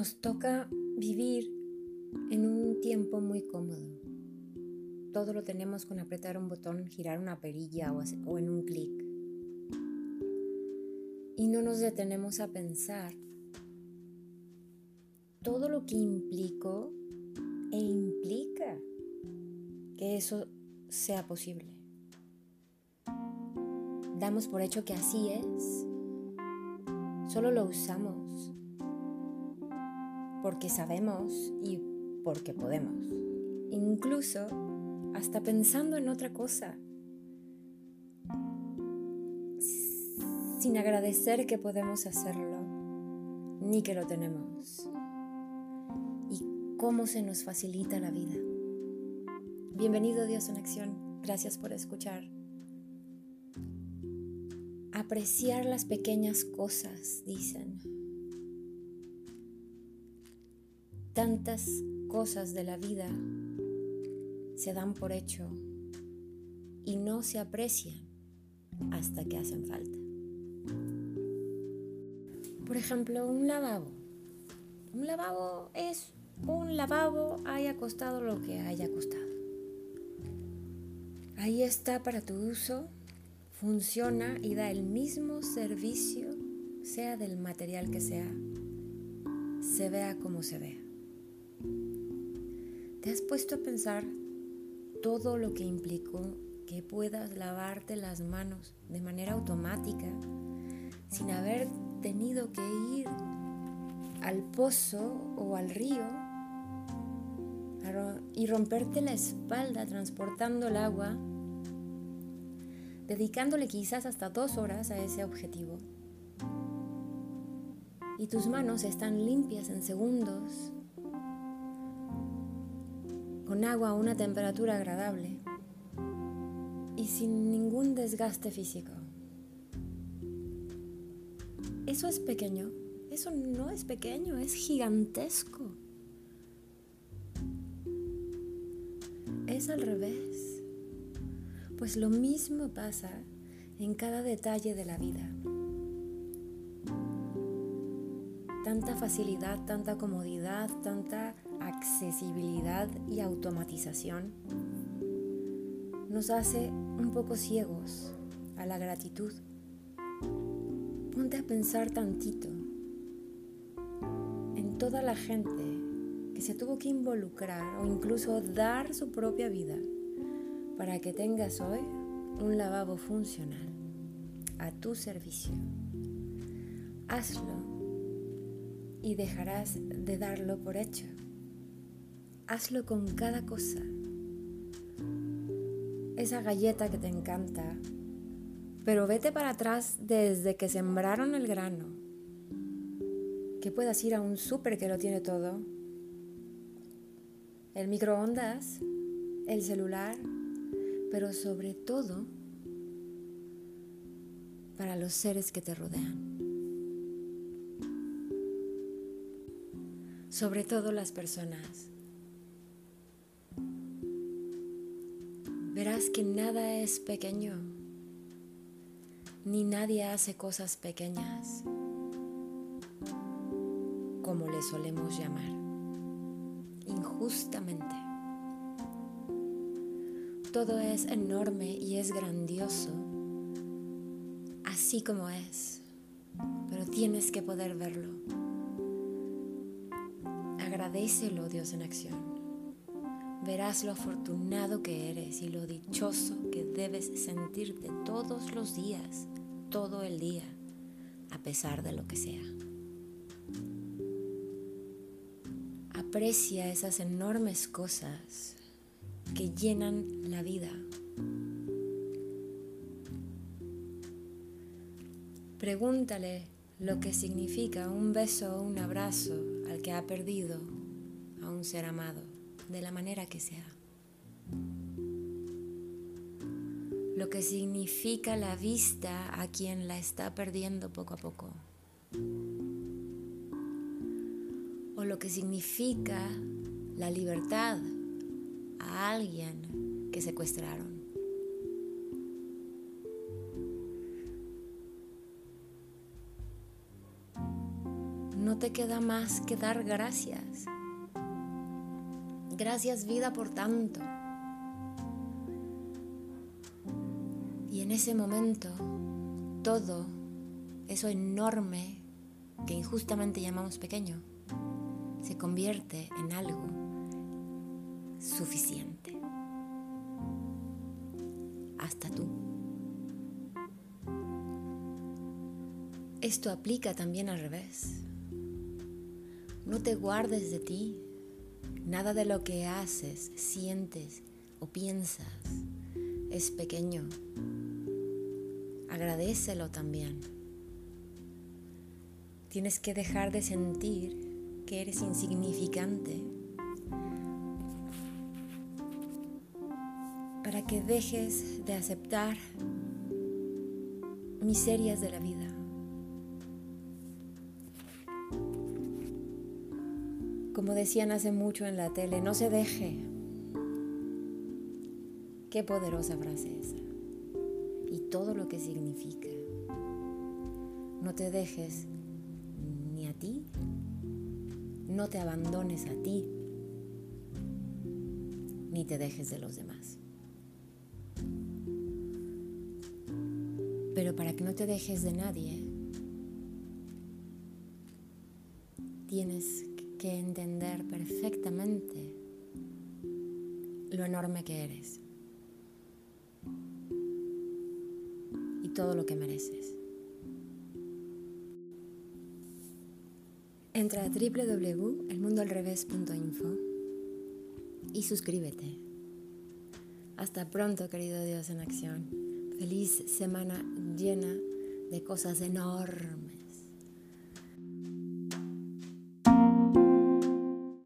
Nos toca vivir en un tiempo muy cómodo. Todo lo tenemos con apretar un botón, girar una perilla o, en un clic. Y no nos detenemos a pensar todo lo que implicó e implica que eso sea posible. Damos por hecho que así es. Solo lo usamos porque sabemos y porque podemos. Incluso hasta pensando en otra cosa. Sin agradecer que podemos hacerlo, ni que lo tenemos. Y cómo se nos facilita la vida. Bienvenido Dios en acción. Gracias por escuchar. Apreciar las pequeñas cosas, dicen. Tantas cosas de la vida se dan por hecho y no se aprecian hasta que hacen falta. Por ejemplo, un lavabo. Un lavabo es un lavabo, haya costado lo que haya costado. Ahí está para tu uso, funciona y da el mismo servicio, sea del material que sea, se vea como se vea. ¿Te has puesto a pensar todo lo que implicó que puedas lavarte las manos de manera automática sin haber tenido que ir al pozo o al río y romperte la espalda transportando el agua, dedicándole quizás hasta dos horas a ese objetivo? Y tus manos están limpias en segundos con agua a una temperatura agradable y sin ningún desgaste físico. Eso es pequeño, eso no es pequeño, es gigantesco. Es al revés, pues lo mismo pasa en cada detalle de la vida. Tanta facilidad, tanta comodidad, tanta accesibilidad y automatización nos hace un poco ciegos a la gratitud. Ponte a pensar tantito en toda la gente que se tuvo que involucrar o incluso dar su propia vida para que tengas hoy un lavabo funcional a tu servicio. Hazlo y dejarás de darlo por hecho hazlo con cada cosa. Esa galleta que te encanta, pero vete para atrás desde que sembraron el grano. Que puedas ir a un súper que lo tiene todo. El microondas, el celular, pero sobre todo para los seres que te rodean. Sobre todo las personas que nada es pequeño, ni nadie hace cosas pequeñas, como le solemos llamar, injustamente. Todo es enorme y es grandioso, así como es, pero tienes que poder verlo. Agradecelo, Dios en acción verás lo afortunado que eres y lo dichoso que debes sentirte todos los días, todo el día, a pesar de lo que sea. Aprecia esas enormes cosas que llenan la vida. Pregúntale lo que significa un beso o un abrazo al que ha perdido a un ser amado de la manera que sea. Lo que significa la vista a quien la está perdiendo poco a poco. O lo que significa la libertad a alguien que secuestraron. no te queda más que dar gracias. Gracias vida por tanto. Y en ese momento, todo eso enorme que injustamente llamamos pequeño, se convierte en algo suficiente. Hasta tú. Esto aplica también al revés. No te guardes de ti. Nada de lo que haces, sientes o piensas es pequeño. Agradecelo también. Tienes que dejar de sentir que eres insignificante para que dejes de aceptar miserias de la vida. Como decían hace mucho en la tele, no se deje. Qué poderosa frase esa. Y todo lo que significa. No te dejes ni a ti, no te abandones a ti, ni te dejes de los demás. Pero para que no te dejes de nadie, tienes que entender perfectamente lo enorme que eres y todo lo que mereces. Entra a www.elmundoalrevés.info y suscríbete. Hasta pronto, querido Dios en acción. Feliz semana llena de cosas enormes.